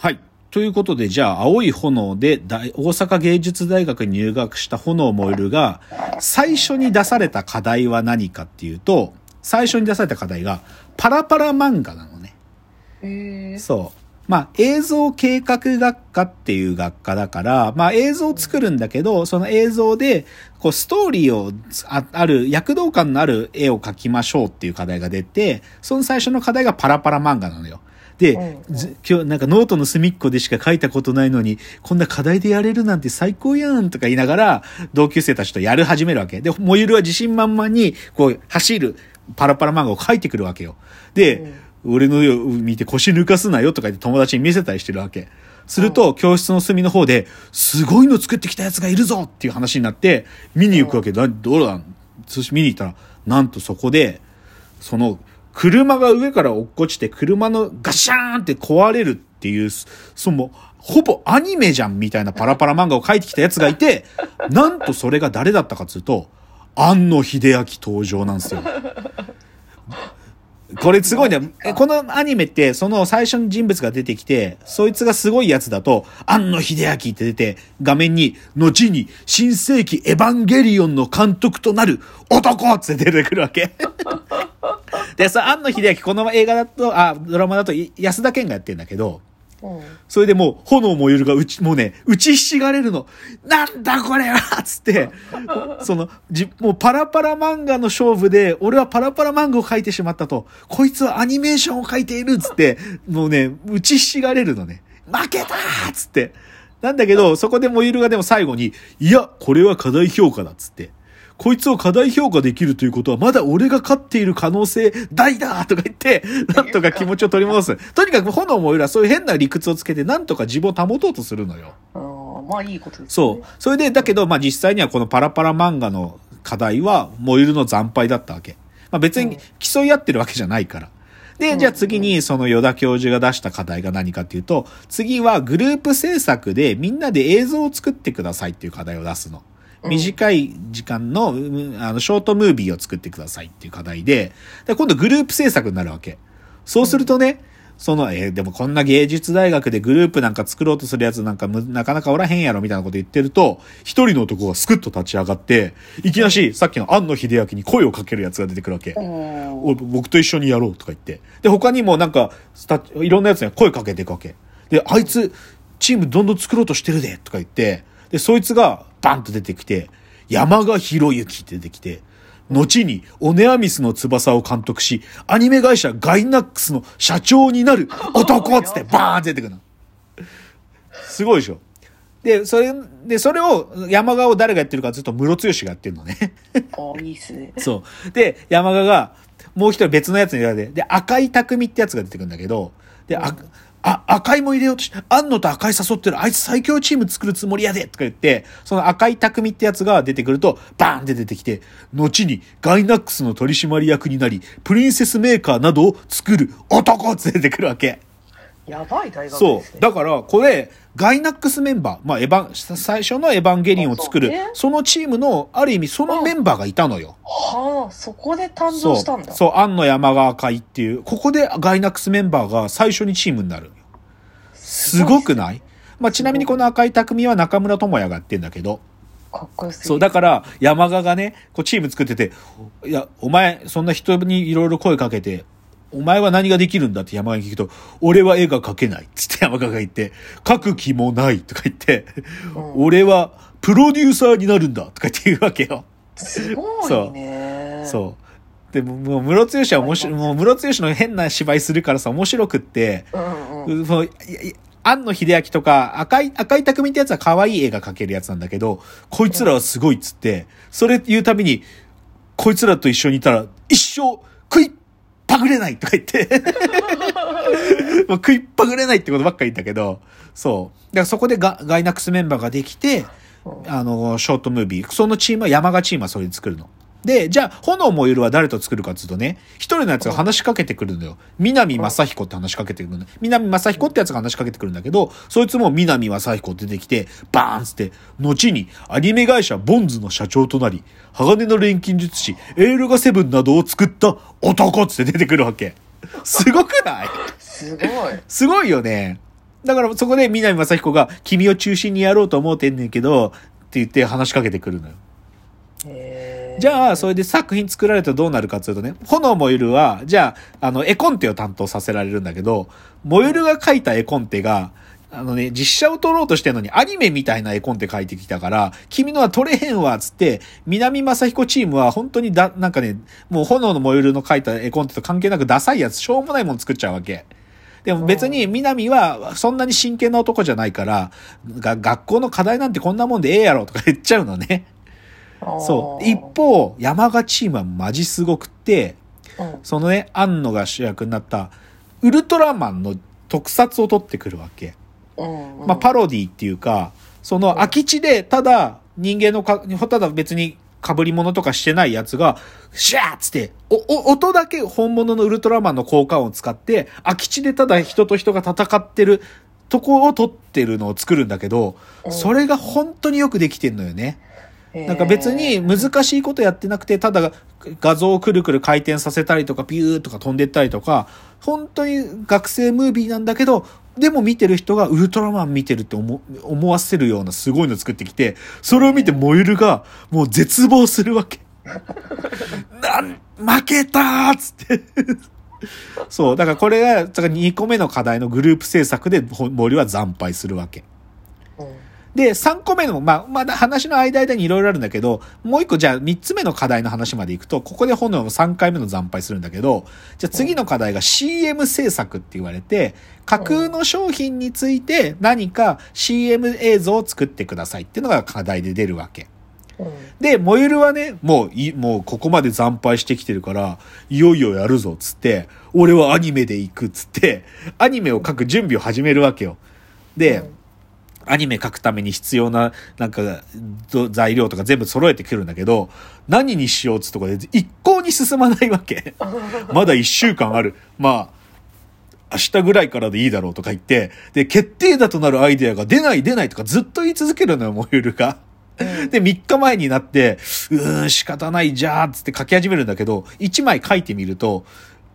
はい。ということで、じゃあ、青い炎で大大阪芸術大学に入学した炎燃えるが、最初に出された課題は何かっていうと、最初に出された課題が、パラパラ漫画なのね。へえ。そう。まあ、映像計画学科っていう学科だから、まあ、映像を作るんだけど、その映像で、こう、ストーリーをあ、ある、躍動感のある絵を描きましょうっていう課題が出て、その最初の課題がパラパラ漫画なのよ。で、うんず今日なんかノートの隅っこでしか書いたことないのに、こんな課題でやれるなんて最高やんとか言いながら、同級生たちとやる始めるわけ。で、モユルは自信満々に、こう、走るパラパラ漫画を書いてくるわけよ。で、俺の絵を見て腰抜かすなよとか言って友達に見せたりしてるわけ。すると、教室の隅の方で、すごいの作ってきたやつがいるぞっていう話になって、見に行くわけだ。どうだ？そして見に行ったら、なんとそこで、その、車が上から落っこちて、車のガシャーンって壊れるっていう、その、ほぼアニメじゃんみたいなパラパラ漫画を描いてきたやつがいて、なんとそれが誰だったかっつうと、庵野秀明登場なんですよ。これすごいね。このアニメって、その最初に人物が出てきて、そいつがすごいやつだと、庵野秀明って出て、画面に、後に、新世紀エヴァンゲリオンの監督となる男って出てくるわけ。で、さ、庵野秀明、この映画だと、あ、ドラマだと、安田健がやってんだけど、うん。それでもう、炎燃えるがうち、もうね、打ちひしがれるの。なんだこれはつって、その、じ、もうパラパラ漫画の勝負で、俺はパラパラ漫画を描いてしまったと。こいつはアニメーションを描いているつって、もうね、打ちひしがれるのね。負けたーつって。なんだけど、そこで燃えるがでも最後に、いや、これは課題評価だっつって。こいつを課題評価できるということは、まだ俺が勝っている可能性大だとか言って、なんとか気持ちを取り戻す。とにかく炎もいるはそういう変な理屈をつけて、なんとか自分を保とうとするのよ。まあいいことですそう。それで、だけど、まあ実際にはこのパラパラ漫画の課題は、燃えるの惨敗だったわけ。まあ別に競い合ってるわけじゃないから。で、じゃあ次にその与田教授が出した課題が何かっていうと、次はグループ制作でみんなで映像を作ってくださいっていう課題を出すの。短い時間の、うんあの、ショートムービーを作ってくださいっていう課題で、で今度グループ制作になるわけ。そうするとね、その、えーでもこんな芸術大学でグループなんか作ろうとするやつなんかむなかなかおらへんやろみたいなこと言ってると、一人の男がスクッと立ち上がって、いきなし、さっきの庵野秀明に声をかけるやつが出てくるわけ。僕と一緒にやろうとか言って。で、他にもなんか、いろんなやつに声かけていくわけ。で、あいつ、チームどんどん作ろうとしてるで、とか言って、で、そいつがバンと出てきて、山賀博之って出てきて、後にオネアミスの翼を監督し、アニメ会社ガイナックスの社長になる男っつってバーンって出てくるの。すごいでしょ。で、それ、で、それを山賀を誰がやってるかというと、ムロツヨシがやってるのね。あいいっすね。そう。で、山賀が、もう一人別のやつに入れて、で、赤い匠ってやつが出てくるんだけど、で、あ、あ、赤いも入れようとして、あんのと赤い誘ってる、あいつ最強チーム作るつもりやでとか言って、その赤い匠ってやつが出てくると、バーンって出てきて、後にガイナックスの取締役になり、プリンセスメーカーなどを作る男って出てくるわけ。やばい大学そう。だから、これ、ガイナックスメンバー、まあ、エヴァン、最初のエヴァンゲリオンを作るあそうね、そのチームの、ある意味、そのメンバーがいたのよ。はあ、そこで誕生したんだ。そう、庵野山川会っていう、ここでガイナックスメンバーが最初にチームになる。すごくない？まあ、ちなみにこの赤い匠は中村智也がやってんだけど、かっこよすそう、だから山川がね、こうチーム作ってて、いや、お前、そんな人にいろいろ声かけて、お前は何ができるんだって山川に聞くと、俺は絵が描けない。つって山川が言って、描く気もない。とか言って、うん俺はプロデューサーになるんだ。とか言って言うわけよ。すごいね。そう。でも、もう、ムロツヨシは面白い、もう、ムロツヨシの変な芝居するからさ、面白くって、うんうん。庵野秀明とか、赤い、赤い匠ってやつは可愛い絵が描けるやつなんだけど、こいつらはすごいっつって、それ言うたびに、こいつらと一緒にいたら、一生食いっぱぐれないとか言って、もう食いっぱぐれないってことばっかり言ったけど、そう。だからそこでガガイナックスメンバーができて、あの、ショートムービー。そのチームは、山賀チームはそれで作るの。で、じゃあ、炎燃えるは誰と作るかっていうとね、一人のやつが話しかけてくるのよ。南正彦って話しかけてくるの。南正彦ってやつが話しかけてくるんだけど、そいつも南正彦出てきて、バーンっつって、後にアニメ会社ボンズの社長となり、鋼の錬金術師、エールガセブンなどを作った男っつって出てくるわけ。すごくない？すごい。すごいよね。だからそこで南正彦が君を中心にやろうと思うてんねんけど、って言って話しかけてくるのよ。へーじゃあ、それで作品作られたらどうなるかっていうとね、炎燃ゆるは、じゃあ、あの、絵コンテを担当させられるんだけど、燃ゆるが描いた絵コンテが、あのね、実写を撮ろうとしてんのにアニメみたいな絵コンテ描いてきたから、君のは撮れへんわ、つって、南正彦チームは本当にだ、なんかね、もう炎の燃ゆるの描いた絵コンテと関係なくダサいやつ、しょうもないもの作っちゃうわけ。でも別に南はそんなに真剣な男じゃないから、が学校の課題なんてこんなもんでええやろとか言っちゃうのね。そう。一方、山賀チームはマジすごくって、うんそのね、庵野が主役になった、ウルトラマンの特撮を撮ってくるわけ。うんうんまあ、パロディっていうか、その空き地で、ただ、人間のか、ただ別に被り物とかしてないやつが、シャーっつって、お、お、音だけ本物のウルトラマンの効果音を使って、空き地でただ人と人が戦ってるとこを撮ってるのを作るんだけど、うんそれが本当によくできてんのよね。なんか別に難しいことやってなくて、ただ画像をくるくる回転させたりとか、ピューとか飛んでったりとか、本当に学生ムービーなんだけど、でも見てる人がウルトラマン見てるって思思わせるようなすごいの作ってきて、それを見て燃えるがもう絶望するわけ。なん、負けたーっつって。そう。だからこれが、だから2個目の課題のグループ制作で森は惨敗するわけ。で、3個目の、まあ、まだ話の間々にいろいろあるんだけど、もう一個じゃあ3つ目の課題の話までいくと、ここで炎の3回目の惨敗するんだけど、じゃあ次の課題が CM 制作って言われて、架空の商品について何か CM 映像を作ってくださいっていうのが課題で出るわけ。で、モユルはね、もうい、もうここまで惨敗してきてるから、いよいよやるぞ、つって、俺はアニメで行く、つって、アニメを書く準備を始めるわけよ。で、アニメ書くために必要な、なんか、ど材料とか全部揃えてくるんだけど、何にしようっつうとこで一向に進まないわけ。まだ一週間ある。まあ、明日ぐらいからでいいだろうとか言って、で、決定打となるアイデアが出ない出ないとかずっと言い続けるのよ、モユルが。で、3日前になって、うーん、仕方ない、じゃあ、つって書き始めるんだけど、1枚書いてみると、ん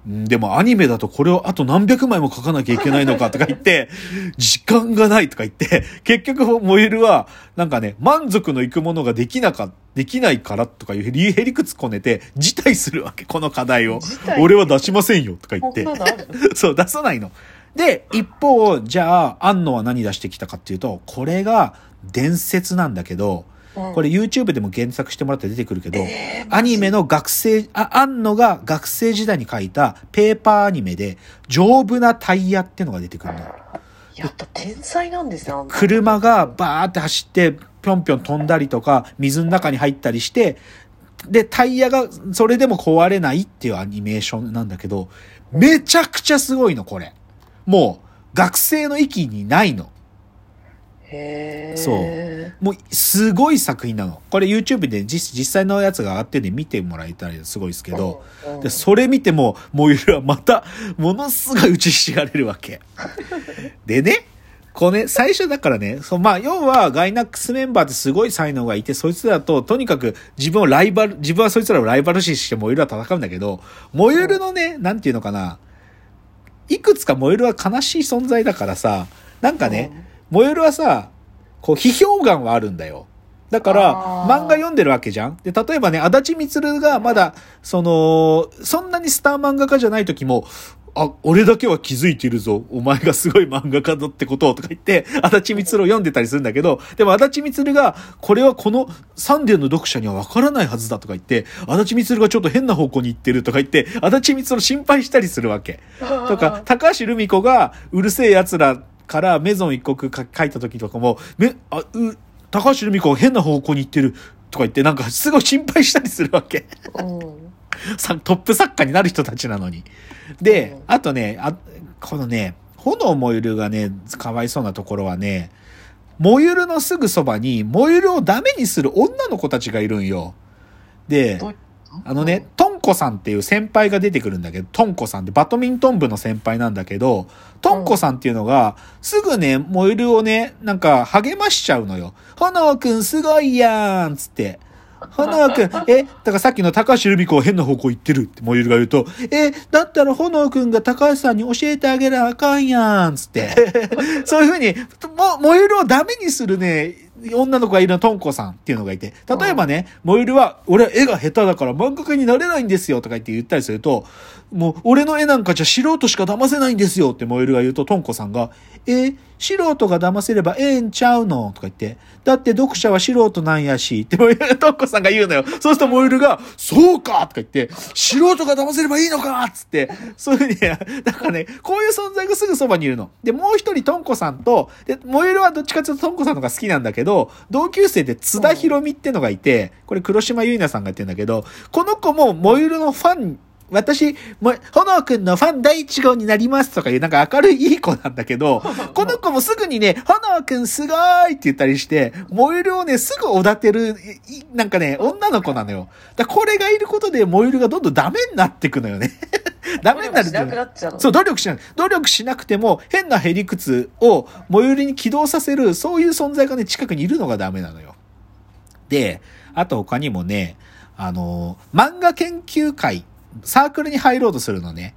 でもアニメだとこれをあと何百枚も書かなきゃいけないのかとか言って、時間がないとか言って、結局モエルは、なんかね、満足のいくものができなか、できないからとかいう理由へりくつこねて、辞退するわけ、この課題を。俺は出しませんよとか言って。そう、出さないの。で、一方、じゃあ、安野は何出してきたかっていうと、これが伝説なんだけど、うんこれ YouTube でも検索してもらって出てくるけど、アニメの学生、あ、安野が学生時代に書いたペーパーアニメで、丈夫なタイヤってのが出てくるの。やっぱ天才なんですよ。車がバーって走って、ぴょんぴょん飛んだりとか、水の中に入ったりして、で、タイヤがそれでも壊れないっていうアニメーションなんだけど、めちゃくちゃすごいの、これ。もう、学生の域にないの。そう。もう、すごい作品なの。これ YouTube で実実際のやつが上がってんで見てもらえたらすごいですけど、うんうん。で、それ見ても、モユルはまた、ものすごい打ちひしがれるわけ。でね、これね、最初だからね、そう、まあ、要は、ガイナックスメンバーってすごい才能がいて、そいつらと、とにかく自分をライバル、自分はそいつらをライバル視してモユルは戦うんだけど、モユルのね、なんていうのかな、いくつかモユルは悲しい存在だからさ、なんかね、モユルはさ、こう、批評眼はあるんだよ。だから、漫画読んでるわけじゃんで、例えばね、足立みつるがまだ、その、そんなにスター漫画家じゃない時も、あ、俺だけは気づいてるぞ。お前がすごい漫画家だってことをとか言って、足立みつるを読んでたりするんだけど、でも足立みつるが、これはこのサンデーの読者にはわからないはずだとか言って、足立みつるがちょっと変な方向に行ってるとか言って、足立みつるを心配したりするわけ。とか、高橋留美子がうるせえ奴らからメゾン一国か書いた時とかも、め、あ、う、高橋留美子が変な方向に行ってるとか言って、なんかすごい心配したりするわけ。うんさトップ作家になる人たちなのに。でうん、あとね、あ、このね、炎燃ゆるがね、かわいそうなところはね、燃ゆるのすぐそばに、燃ゆるをダメにする女の子たちがいるんよ。であのね、トンコさんっていう先輩が出てくるんだけど、トンコさんってバドミントン部の先輩なんだけど、トンコさんっていうのが、すぐね、燃えるをね、なんか励ましちゃうのよ。炎くんすごいやんつって。炎くん、え、だからさっきの高橋留美子変な方向行ってるってモユルが言うと、え、だったら炎くんが高橋さんに教えてあげなあかんやん、つって。そういうふうに、も、モユルをダメにするね、女の子がいるのトンコさんっていうのがいて、例えばね、モユルは、俺は絵が下手だから漫画家になれないんですよとか言って言ったりすると、もう、俺の絵なんかじゃ素人しか騙せないんですよってモエルが言うと、トンコさんが、え、素人が騙せればええんちゃうのとか言って、だって読者は素人なんやし、ってトンコさんが言うのよ。そうするとモエルが、そうかとか言って、素人が騙せればいいのかつって、そういうふうに、だからね、こういう存在がすぐそばにいるの。で、もう一人トンコさんと、で、モエルはどっちかというとトンコさんのが好きなんだけど、同級生で津田博美ってのがいて、これ黒島結菜さんが言ってるんだけど、この子もモユルのファン私、も、炎くんのファン第一号になりますとかいう、なんか明るいいい子なんだけど、この子もすぐにね、炎くんすごーいって言ったりして、燃えるをね、すぐおだてる、なんかね、女の子なのよ。だこれがいることで燃えるがどんどんダメになってくのよね。ダメになる。そう、努力しない。努力しなくても、変なへりくつを最寄りに起動させる、そういう存在がね、近くにいるのがダメなのよ。で、あと他にもね、あの、漫画研究会サークルに入ろうとするのね。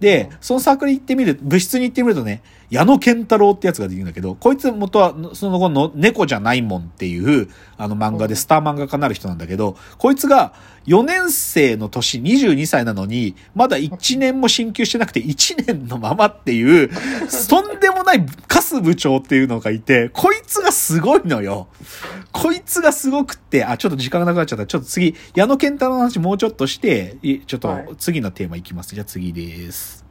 で、そのサークル行ってみる、部室に行ってみるとね、矢野健太郎ってやつができるんだけど、こいつ元は、その後の猫じゃないもんっていう、あの漫画でスター漫画家になる人なんだけど、こいつが4年生の年22歳なのに、まだ1年も進級してなくて1年のままっていう、とんでもないカス部長っていうのがいて、こいつがすごいのよ。こいつがすごくって、あ、ちょっと時間がなくなっちゃった。ちょっと次、矢野健太郎の話もうちょっとして、ちょっと次のテーマいきます。じゃあ次です。